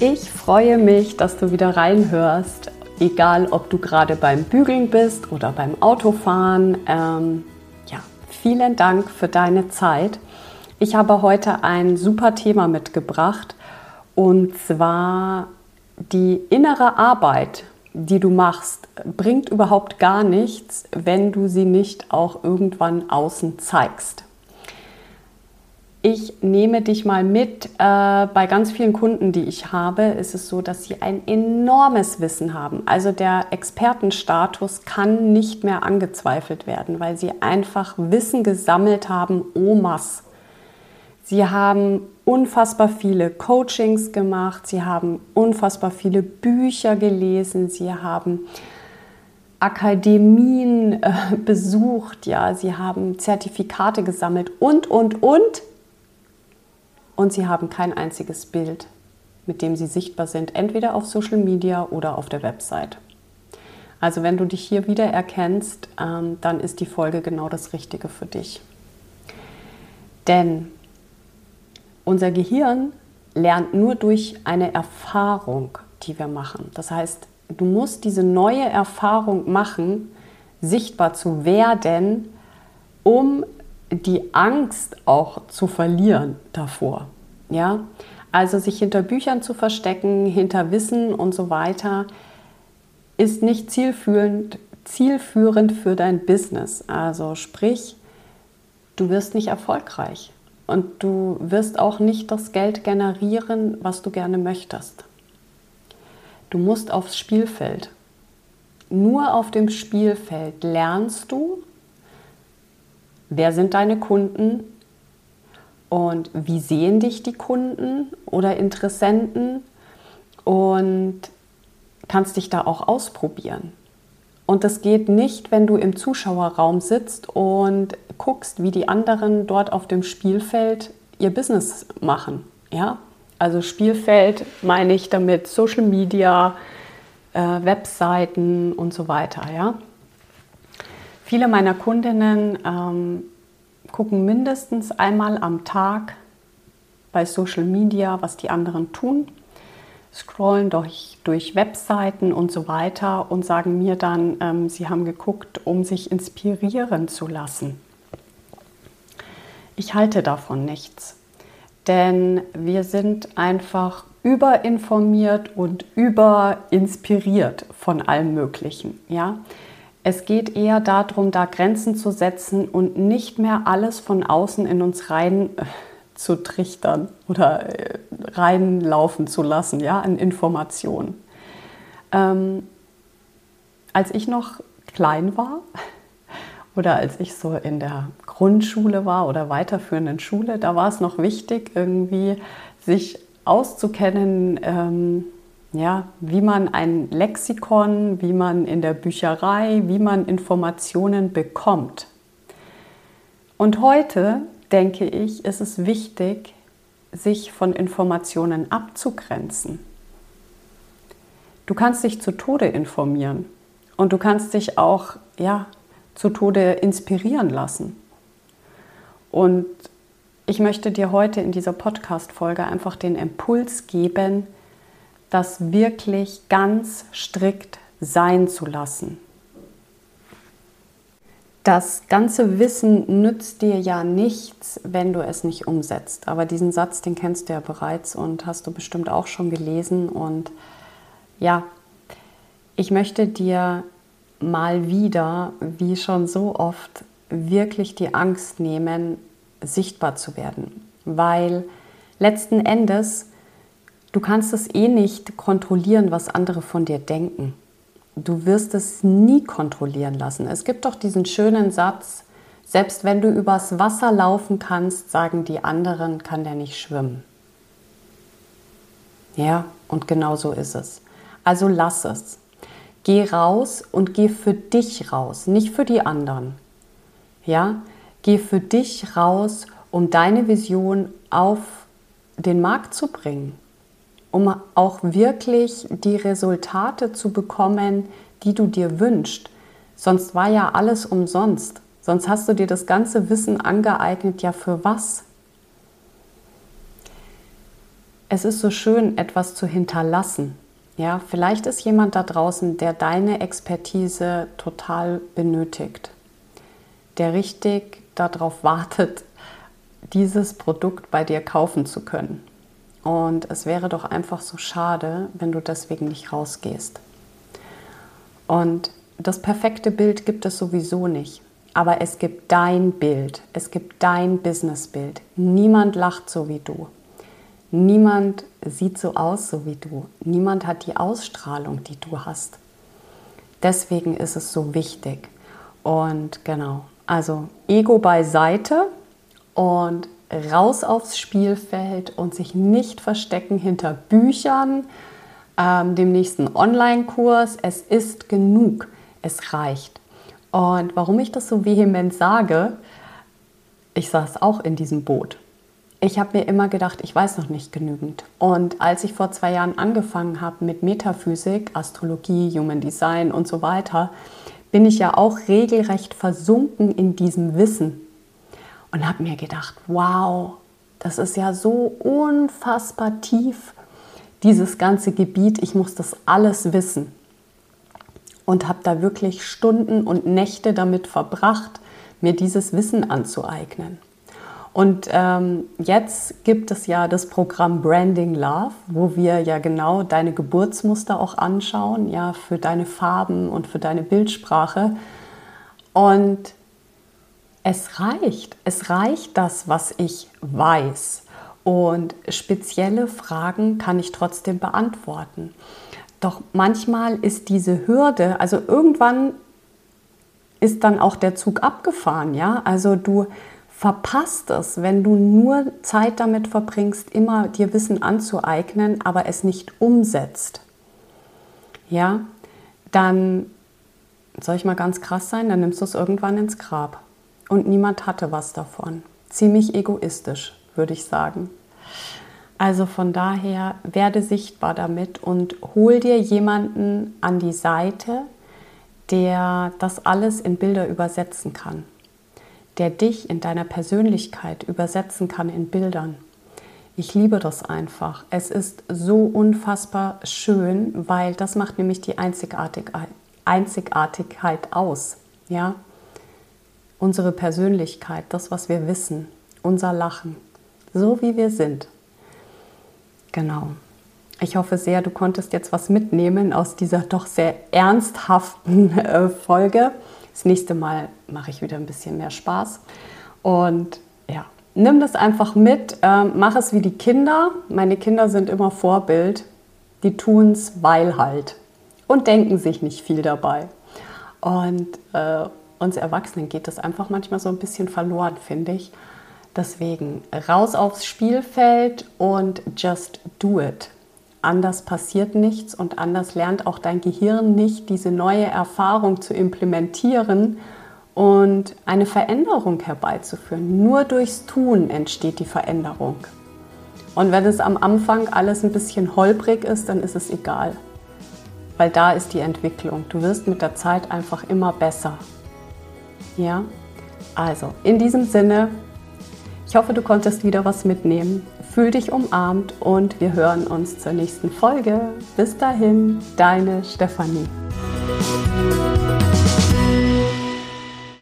Ich freue mich, dass du wieder reinhörst, egal ob du gerade beim Bügeln bist oder beim Autofahren. Ähm, ja, vielen Dank für deine Zeit. Ich habe heute ein super Thema mitgebracht und zwar die innere Arbeit, die du machst, bringt überhaupt gar nichts, wenn du sie nicht auch irgendwann außen zeigst ich nehme dich mal mit. Äh, bei ganz vielen Kunden, die ich habe, ist es so, dass sie ein enormes Wissen haben. Also der Expertenstatus kann nicht mehr angezweifelt werden, weil sie einfach Wissen gesammelt haben, Omas. Sie haben unfassbar viele Coachings gemacht, sie haben unfassbar viele Bücher gelesen, sie haben Akademien äh, besucht, ja, sie haben Zertifikate gesammelt und, und, und und sie haben kein einziges Bild, mit dem sie sichtbar sind, entweder auf Social Media oder auf der Website. Also wenn du dich hier wieder erkennst, ähm, dann ist die Folge genau das Richtige für dich. Denn unser Gehirn lernt nur durch eine Erfahrung, die wir machen. Das heißt, du musst diese neue Erfahrung machen, sichtbar zu werden, um die Angst auch zu verlieren davor. Ja? Also sich hinter Büchern zu verstecken, hinter Wissen und so weiter, ist nicht zielführend, zielführend für dein Business. Also sprich, du wirst nicht erfolgreich und du wirst auch nicht das Geld generieren, was du gerne möchtest. Du musst aufs Spielfeld. Nur auf dem Spielfeld lernst du, wer sind deine Kunden und wie sehen dich die Kunden oder Interessenten und kannst dich da auch ausprobieren. Und das geht nicht, wenn du im Zuschauerraum sitzt und guckst, wie die anderen dort auf dem Spielfeld ihr Business machen. Ja? Also Spielfeld meine ich damit Social Media, äh, Webseiten und so weiter. Ja? Viele meiner Kundinnen ähm, gucken mindestens einmal am Tag bei Social Media, was die anderen tun, scrollen durch, durch Webseiten und so weiter und sagen mir dann, ähm, sie haben geguckt, um sich inspirieren zu lassen. Ich halte davon nichts, denn wir sind einfach überinformiert und überinspiriert von allem Möglichen. Ja? Es geht eher darum, da Grenzen zu setzen und nicht mehr alles von außen in uns rein äh, zu trichtern oder äh, reinlaufen zu lassen, ja, an Informationen. Ähm, als ich noch klein war oder als ich so in der Grundschule war oder weiterführenden Schule, da war es noch wichtig, irgendwie sich auszukennen, ähm, ja, wie man ein Lexikon, wie man in der Bücherei, wie man Informationen bekommt. Und heute, denke ich, ist es wichtig, sich von Informationen abzugrenzen. Du kannst dich zu Tode informieren und du kannst dich auch ja, zu Tode inspirieren lassen. Und ich möchte dir heute in dieser Podcast-Folge einfach den Impuls geben, das wirklich ganz strikt sein zu lassen. Das ganze Wissen nützt dir ja nichts, wenn du es nicht umsetzt. Aber diesen Satz, den kennst du ja bereits und hast du bestimmt auch schon gelesen. Und ja, ich möchte dir mal wieder, wie schon so oft, wirklich die Angst nehmen, sichtbar zu werden. Weil letzten Endes Du kannst es eh nicht kontrollieren, was andere von dir denken. Du wirst es nie kontrollieren lassen. Es gibt doch diesen schönen Satz, selbst wenn du übers Wasser laufen kannst, sagen die anderen, kann der nicht schwimmen. Ja, und genau so ist es. Also lass es. Geh raus und geh für dich raus, nicht für die anderen. Ja, geh für dich raus, um deine Vision auf den Markt zu bringen, um auch wirklich die Resultate zu bekommen, die du dir wünschst. Sonst war ja alles umsonst. Sonst hast du dir das ganze Wissen angeeignet, ja für was? Es ist so schön, etwas zu hinterlassen. Ja, vielleicht ist jemand da draußen, der deine Expertise total benötigt, der richtig darauf wartet, dieses Produkt bei dir kaufen zu können. Und es wäre doch einfach so schade, wenn du deswegen nicht rausgehst. Und das perfekte Bild gibt es sowieso nicht. Aber es gibt dein Bild, es gibt dein Businessbild. Niemand lacht so wie du. Niemand sieht so aus, so wie du. Niemand hat die Ausstrahlung, die du hast. Deswegen ist es so wichtig. Und genau, also Ego beiseite und raus aufs Spielfeld und sich nicht verstecken hinter Büchern, ähm, dem nächsten Online-Kurs. Es ist genug. Es reicht. Und warum ich das so vehement sage, ich saß auch in diesem Boot ich habe mir immer gedacht, ich weiß noch nicht genügend. Und als ich vor zwei Jahren angefangen habe mit Metaphysik, Astrologie, Human Design und so weiter, bin ich ja auch regelrecht versunken in diesem Wissen und habe mir gedacht, wow, das ist ja so unfassbar tief, dieses ganze Gebiet, ich muss das alles wissen. Und habe da wirklich Stunden und Nächte damit verbracht, mir dieses Wissen anzueignen. Und ähm, jetzt gibt es ja das Programm Branding Love, wo wir ja genau deine Geburtsmuster auch anschauen, ja, für deine Farben und für deine Bildsprache. Und es reicht, es reicht das, was ich weiß. Und spezielle Fragen kann ich trotzdem beantworten. Doch manchmal ist diese Hürde, also irgendwann ist dann auch der Zug abgefahren, ja? Also du verpasst es, wenn du nur Zeit damit verbringst, immer dir Wissen anzueignen, aber es nicht umsetzt. Ja, dann soll ich mal ganz krass sein, dann nimmst du es irgendwann ins Grab. Und niemand hatte was davon. Ziemlich egoistisch, würde ich sagen. Also von daher werde sichtbar damit und hol dir jemanden an die Seite, der das alles in Bilder übersetzen kann der dich in deiner Persönlichkeit übersetzen kann in Bildern. Ich liebe das einfach. Es ist so unfassbar schön, weil das macht nämlich die Einzigartigkeit, aus. Ja? Unsere Persönlichkeit, das, was wir wissen, unser Lachen, so wie wir sind. Genau. Ich hoffe sehr, du konntest jetzt was mitnehmen aus dieser doch sehr ernsthaften äh, Folge. Das nächste Mal mache ich wieder ein bisschen mehr Spaß. Und ja, nimm das einfach mit, äh, mach es wie die Kinder. Meine Kinder sind immer Vorbild. Die tun es, weil halt. Und denken sich nicht viel dabei. Und äh, uns Erwachsenen geht das einfach manchmal so ein bisschen verloren, finde ich. Deswegen raus aufs Spielfeld und just do it anders passiert nichts und anders lernt auch dein Gehirn nicht, diese neue Erfahrung zu implementieren und eine Veränderung herbeizuführen. Nur durchs Tun entsteht die Veränderung. Und wenn es am Anfang alles ein bisschen holprig ist, dann ist es egal. Weil da ist die Entwicklung. Du wirst mit der Zeit einfach immer besser. Ja? Also, in diesem Sinne, ich hoffe, du konntest wieder was mitnehmen. Fühl dich umarmt und wir hören uns zur nächsten Folge. Bis dahin, deine Stefanie.